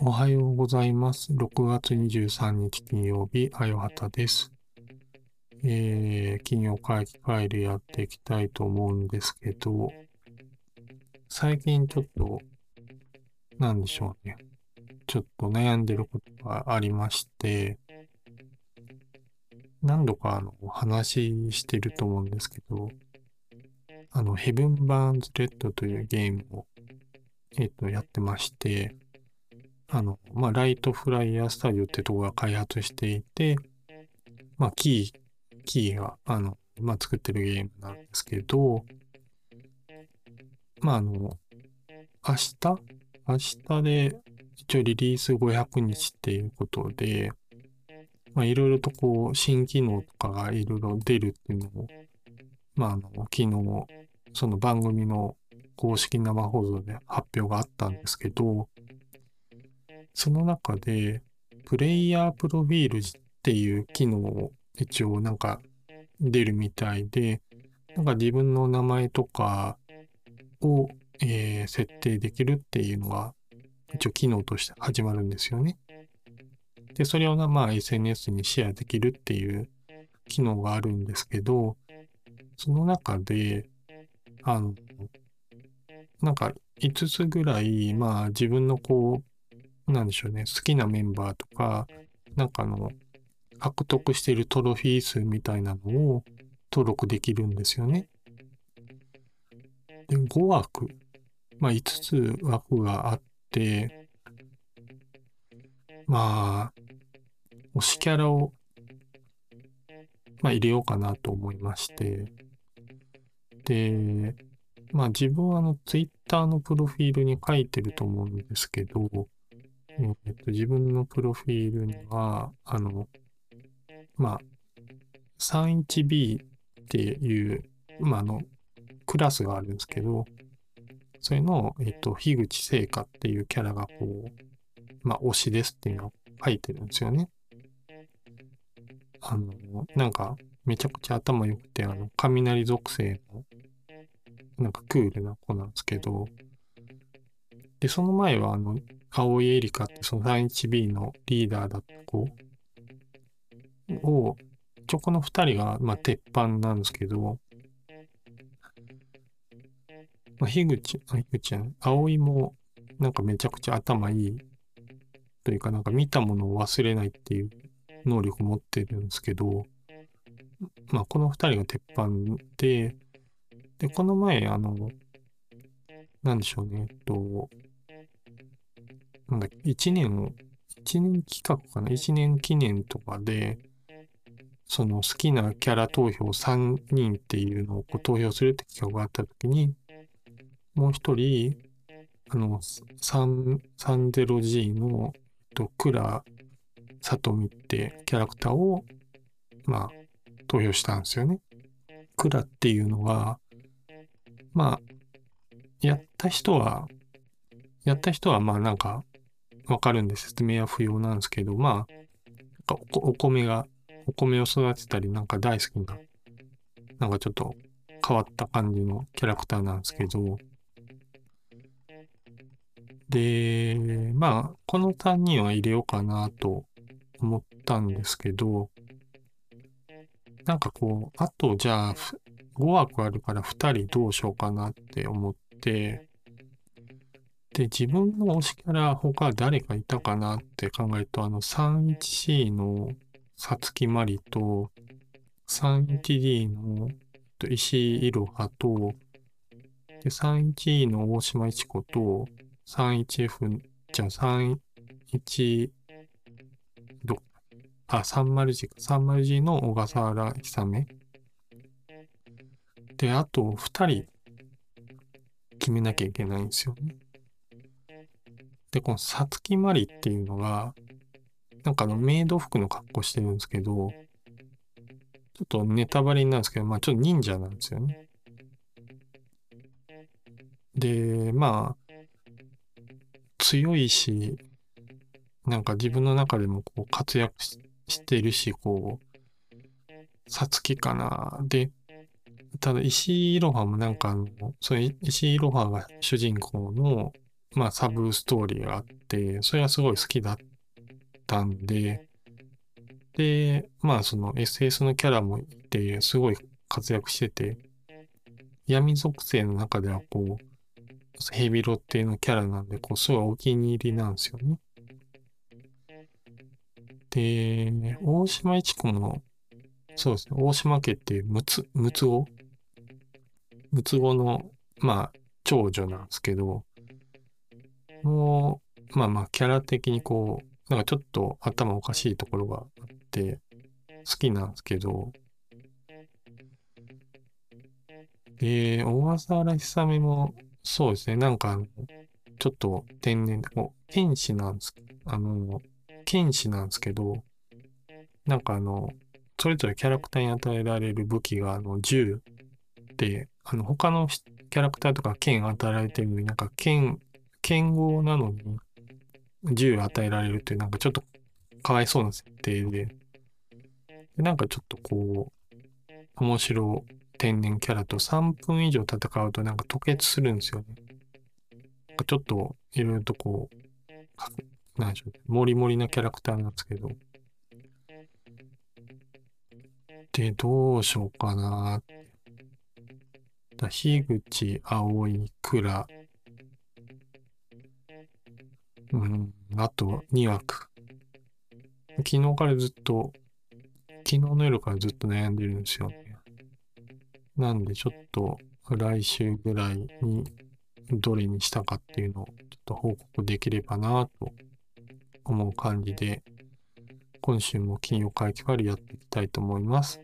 おはようございます。6月23日金曜日、あよはたです。えー、金曜会議ファイルやっていきたいと思うんですけど、最近ちょっと、なんでしょうね。ちょっと悩んでることがありまして、何度かあの、お話ししてると思うんですけど、あの、ヘブン・バーンズ・レッドというゲームを、えっ、と、やってまして、あの、まあ、ライトフライヤースタジオってとこが開発していて、まあ、キー、キーが、あの、まあ、作ってるゲームなんですけど、まあ、あの、明日？明日で一応リリース500日っていうことで、まあ、いろいろとこう、新機能とかがいろいろ出るっていうのを、まあ、あの、昨日、その番組の公式生放送で発表があったんですけど、その中で、プレイヤープロフィールっていう機能を一応なんか出るみたいで、なんか自分の名前とかを、えー設定できるっていうのが一応機能として始まるんですよね。で、それをまあ SNS にシェアできるっていう機能があるんですけど、その中で、あの、なんか5つぐらい、まあ自分のこう、なんでしょうね、好きなメンバーとか、なんかあの、獲得しているトロフィー数みたいなのを登録できるんですよね。で、5枠、まあ5つ枠があって、まあ、推しキャラを、まあ入れようかなと思いまして、で、まあ自分はあの、ツイッターのプロフィールに書いてると思うんですけど、えっと、自分のプロフィールには、あの、まあ、31B っていう、まあ、あの、クラスがあるんですけど、それの、えっと、樋口聖華っていうキャラがこう、まあ、推しですっていうのを書いてるんですよね。あの、なんか、めちゃくちゃ頭良くて、あの、雷属性の、なんかクールな子なんですけど、で、その前は、あの、青井エリカってその 31B のリーダーだった子。を、一応この二人が、まあ、鉄板なんですけど、まあ、樋口、樋口じゃない、葵も、なんかめちゃくちゃ頭いい、というか、なんか見たものを忘れないっていう能力を持ってるんですけど、まあ、この二人が鉄板で、で、この前、あの、なんでしょうね、えっと、なんだっけ、一年を、一年企画かな一年記念とかで、その好きなキャラ投票3人っていうのをこう投票するって企画があったときに、もう一人、あの、3 30G の、えっと、倉さとみってキャラクターを、まあ、投票したんですよね。倉っていうのが、まあ、やった人は、やった人はまあなんかわかるんで説明は不要なんですけど、まあ、なんかお米が、お米を育てたりなんか大好きな、なんかちょっと変わった感じのキャラクターなんですけど、で、まあ、この3人は入れようかなと思ったんですけど、なんかこう、あとじゃあ、5枠あるから2人どうしようかなって思って、で、自分の推しキャラ他誰かいたかなって考えると、あの 31C のさつきまりと、31D の石井いろはと、で、31E の大島一子と、31F、じゃあ31、あ、30G か、30G の小笠原久め。で、あと2人決めなきゃいけないんですよね。で、このさつきまりっていうのが、なんかあのメイド服の格好してるんですけど、ちょっとネタバレになるんですけど、まあちょっと忍者なんですよね。で、まあ、強いし、なんか自分の中でもこう活躍ししてるし、こう、さつきかな。で、ただ石井いろはもなんかあの、その石井いろはが主人公の、まあサブストーリーがあって、それはすごい好きだったんで、で、まあその SS のキャラもいて、すごい活躍してて、闇属性の中ではこう、ヘビロっていうのキャラなんで、こう、すごいお気に入りなんですよね。で、大島一子も、そうですね、大島家っていうむつ、むつ子？むつ子の、まあ、長女なんですけど、もう、まあまあ、キャラ的にこう、なんかちょっと頭おかしいところがあって、好きなんですけど、で、小笠原久美も、そうですね、なんか、ちょっと天然で、こう、剣士なんです。あの、剣士なんですけど、なんかあの、それぞれキャラクターに与えられる武器が、あの、銃で、あの、他のキャラクターとか剣与えられてるのになんか剣、剣豪なのに銃与えられるっていうなんかちょっとかわいそうな設定で、でなんかちょっとこう、面白天然キャラと3分以上戦うとなんか吐血するんですよね。ちょっといろいろとこう、なんでしょう、ね、モリモリなキャラクターなんですけど。で、どうしようかな。だ樋口、葵、倉。うん、あと2枠。昨日からずっと、昨日の夜からずっと悩んでるんですよね。なんでちょっと来週ぐらいにどれにしたかっていうのをちょっと報告できればなと思う感じで、今週も金曜会期ファイルやっていきたいと思います。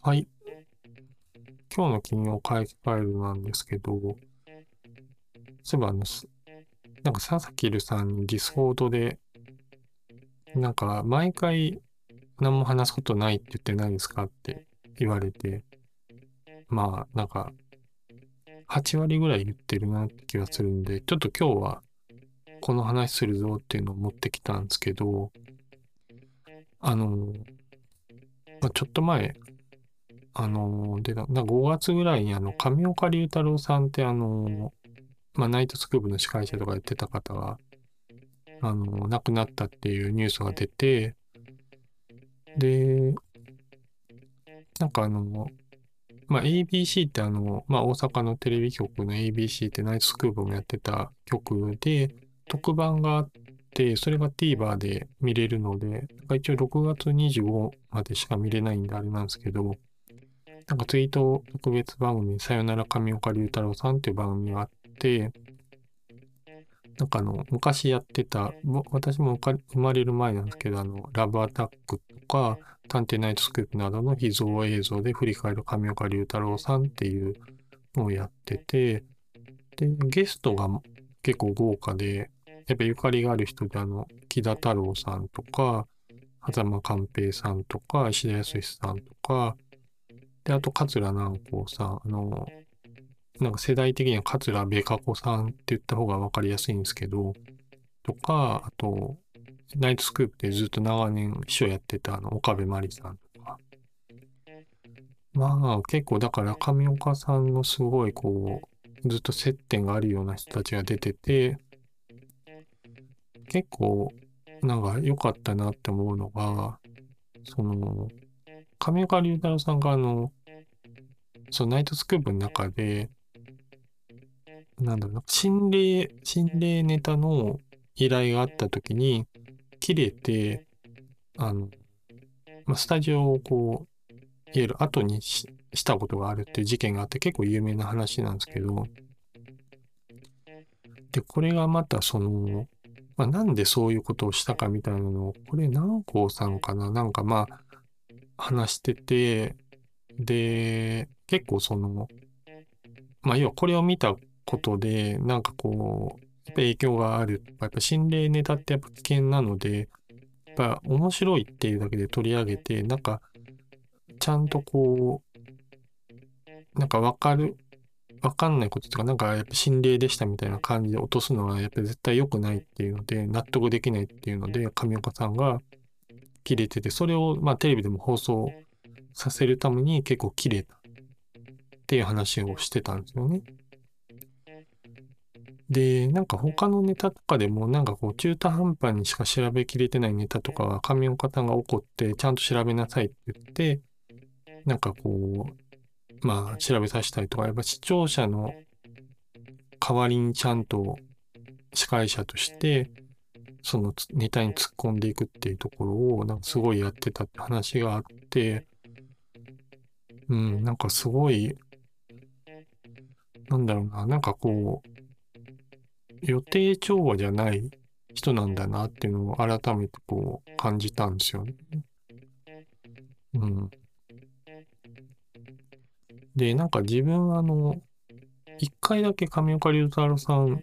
はい。今日の金曜会期ファイルなんですけど、そういえばあの、なんか佐々木るさんに Discord で、なんか毎回何も話すことないって言ってないですかって言われて、まあなんか8割ぐらい言ってるなって気がするんで、ちょっと今日はこの話するぞっていうのを持ってきたんですけど、あの、まあ、ちょっと前、あの、で、な5月ぐらいにあの、上岡龍太郎さんってあの、まあ、ナイトスクープの司会者とかやってた方が、あの、亡くなったっていうニュースが出て、で、なんかあの、まあ、ABC ってあの、まあ、大阪のテレビ局の ABC ってナイトスクープもやってた曲で、特番があって、それが TVer で見れるので、一応6月25までしか見れないんであれなんですけど、なんかツイート特別番組、さよなら上岡龍太郎さんっていう番組があって、なんかあの、昔やってた、私も生まれる前なんですけど、あの、ラブアタックとか、探偵ナイトスクープなどの秘蔵映像で振り返る上岡龍太郎さんっていうのをやってて、で、ゲストが結構豪華で、やっぱゆかりがある人で、あの、木田太郎さんとか、狭間寛平さんとか、石田康さんとか、で、あと、桂南光さん、あの、なんか世代的には桂部加子さんって言った方が分かりやすいんですけど、とか、あと、ナイトスクープでずっと長年秘書やってたあの岡部真理さんとか。まあ結構だから上岡さんのすごいこう、ずっと接点があるような人たちが出てて、結構なんか良かったなって思うのが、その、上岡龍太郎さんがあの、そのナイトスクープの中で、なんだろうな、心霊、心霊ネタの依頼があった時に、切れて、あの、まあ、スタジオをこう、いわゆる後にしたことがあるっていう事件があって結構有名な話なんですけど、で、これがまたその、まあ、なんでそういうことをしたかみたいなのを、これ南光さんかな？なんかまあ、話してて、で、結構その、まあ、要はこれを見たことで、なんかこう、やっぱ影響がある。やっぱ心霊ネタってやっぱ危険なので、やっぱ面白いっていうだけで取り上げて、なんか、ちゃんとこう、なんかわかる、わかんないこととか、なんかやっぱ心霊でしたみたいな感じで落とすのはやっぱり絶対良くないっていうので、納得できないっていうので、上岡さんが切れてて、それをまあテレビでも放送させるために結構切れたっていう話をしてたんですよね。で、なんか他のネタとかでも、なんかこう中途半端にしか調べきれてないネタとかは、上岡さんが怒って、ちゃんと調べなさいって言って、なんかこう、まあ調べさせたりとか、やっぱ視聴者の代わりにちゃんと司会者として、そのネタに突っ込んでいくっていうところを、なんかすごいやってたって話があって、うん、なんかすごい、なんだろうな、なんかこう、予定調和じゃない人なんだなっていうのを改めてこう感じたんですよね。うん。で、なんか自分あの、一回だけ上岡龍太郎さん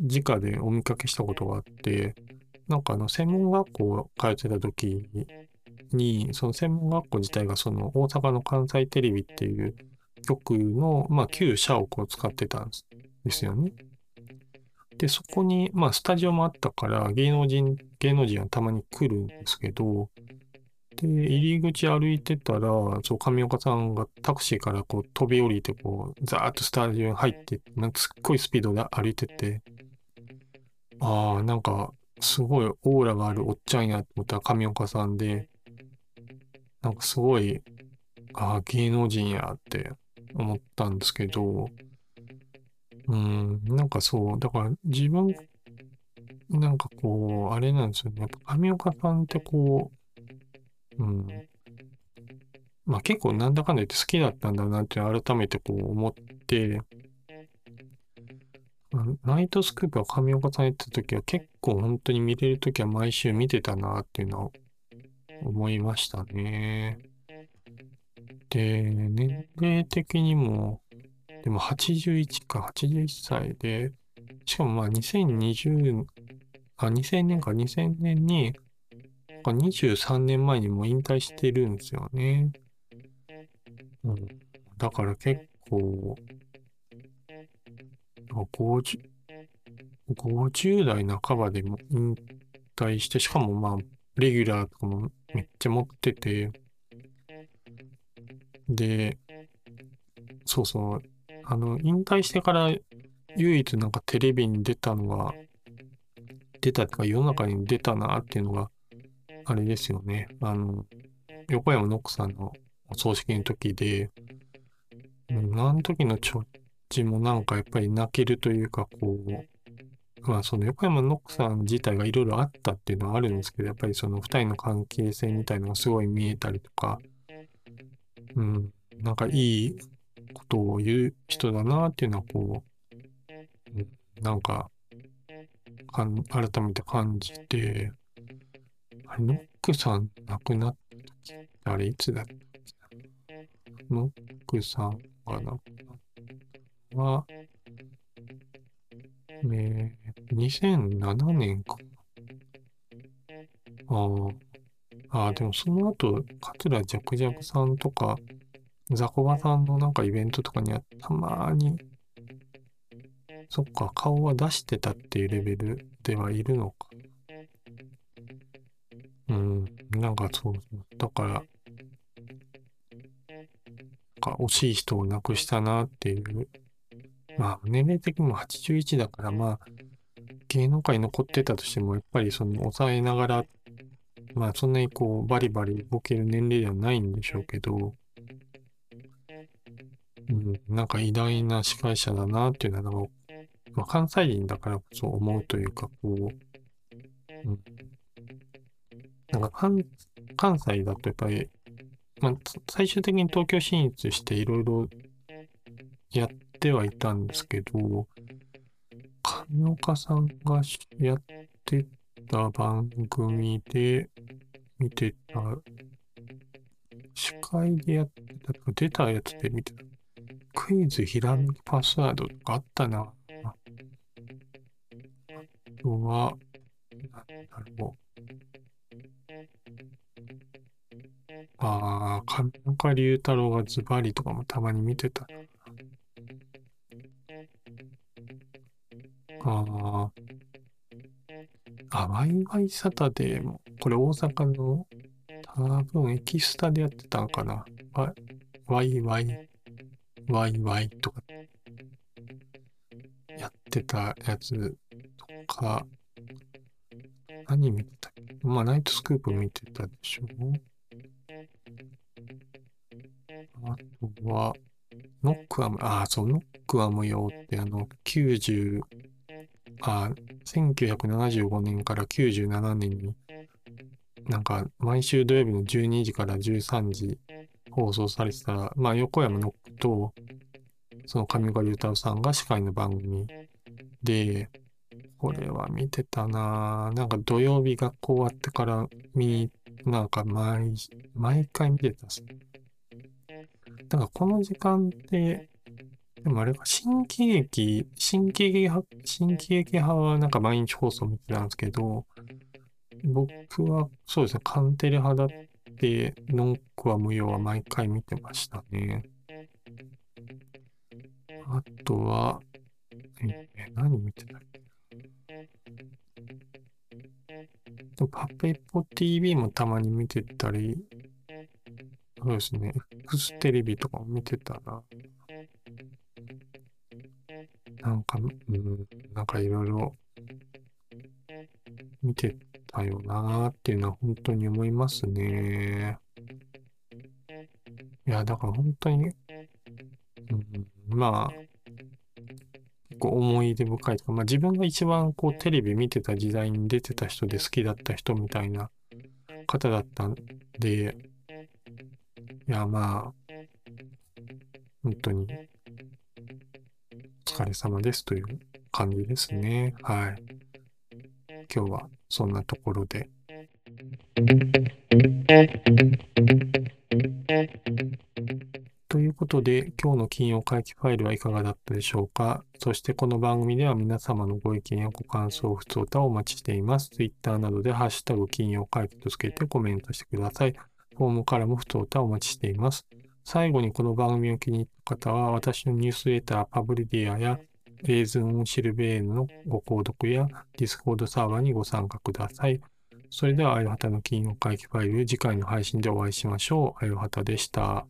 直でお見かけしたことがあって、なんかあの専門学校を通ってた時に、その専門学校自体がその大阪の関西テレビっていう局の、まあ、旧社屋を使ってたんですよね。で、そこに、まあ、スタジオもあったから、芸能人、芸能人はたまに来るんですけど、で、入り口歩いてたら、そう、上岡さんがタクシーからこう飛び降りて、こう、ザーッとスタジオに入って、なんかすっごいスピードで歩いてて、ああ、なんか、すごいオーラがあるおっちゃんやと思ったら上岡さんで、なんかすごい、ああ、芸能人やって思ったんですけど、うん、なんかそう、だから自分、なんかこう、あれなんですよね。やっぱ上岡さんってこう、うん、まあ結構なんだかんだ言って好きだったんだなって改めてこう思って、ナイトスクープは上岡さんやった時は結構本当に見れる時は毎週見てたなっていうのを思いましたね。で、年齢的にも、でも81か、81歳で、しかもまあ2020、あ、2000年か、2000年に、23年前にも引退してるんですよね。うん。だから結構、50、50代半ばでも引退して、しかもまあ、レギュラーとかもめっちゃ持ってて、で、そうそう、あの、引退してから唯一なんかテレビに出たのが、出たとか世の中に出たなっていうのが、あれですよね。あの、横山ノックさんのお葬式の時で、うん、あの時のちょっちもなんかやっぱり泣けるというか、こう、まあその横山ノックさん自体がいろいろあったっていうのはあるんですけど、やっぱりその二人の関係性みたいのがすごい見えたりとか、うん、なんかいいことを言う人だなっていうのはこう、なんか、かん改めて感じて、あれ、ノックさん亡くなったあれいつだっけノックさんが亡くなったのは、えー、2007年かああ、あでもその後、桂ジャクジャクさんとか、ザコバさんのなんかイベントとかにはたまに、そっか、顔は出してたっていうレベルではいるのか。うん、なんかそう、だから、なんか惜しい人を亡くしたなっていう。まあ、年齢的にも81だから、まあ、芸能界残ってたとしても、やっぱりその抑えながら、まあそんなにこうバリバリ動ける年齢ではないんでしょうけど、うん、なんか偉大な司会者だなっていうのは、まあ、関西人だからこそ思うというか、こう、うん、なんか関関西だとやっぱり、まあ、最終的に東京進出していろいろやってはいたんですけど、上岡さんがやってた番組で見てた、司会でやってた、出たやつで見てたクイズひらめきパスワードとかあったな。あとは、なんだろう。ああ、上岡龍太郎がズバリとかもたまに見てた。ああ。あ、ワイワイサタデーも、これ大阪の、多分エキスタでやってたんかな。ワイワイ、ワイワイとか、やってたやつとか、何見てたまあ、ナイトスクープ見てたでしょ？あとは、ノックは、ああ、そう、ノックは無用って、あの、90、あ、1975年から97年に、なんか、毎週土曜日の12時から13時放送されてた、まあ、横山ノックと、その上岡龍太郎さんが司会の番組で、これは見てたななんか土曜日学校終わってから見、なんか毎、毎回見てたす。だからこの時間って、でもあれか、新喜劇、新喜劇派、新喜劇派はなんか毎日放送見てたんですけど、僕はそうですね、カンテレ派だって、ノンクは無用は毎回見てましたね。あとは、え何見てたっけパペポ TV もたまに見てたり、そうですね。X テレビとかも見てたな。なんか、うん、なんかいろいろ見てたよなーっていうのは本当に思いますね。いや、だから本当に、うん、まあ、結構思い出深いとか、まあ自分が一番こうテレビ見てた時代に出てた人で好きだった人みたいな方だったんで、いや、まあ、本当に、お疲れ様ですという感じですね。はい。今日はそんなところで。ということで、今日の金曜回帰ファイルはいかがだったでしょうか？そしてこの番組では皆様のご意見やご感想、ふつおたをお待ちしています。Twitter などでハッシュタグ金曜回帰とつけてコメントしてください。フォームからもふつおたお待ちしています。最後にこの番組を気に入った方は、私のニュースレターパブリディアやレーズンシルベーヌのご購読や Discord サーバーにご参加ください。それでは、アヨハタの金曜回帰ファイル、次回の配信でお会いしましょう。アヨハタでした。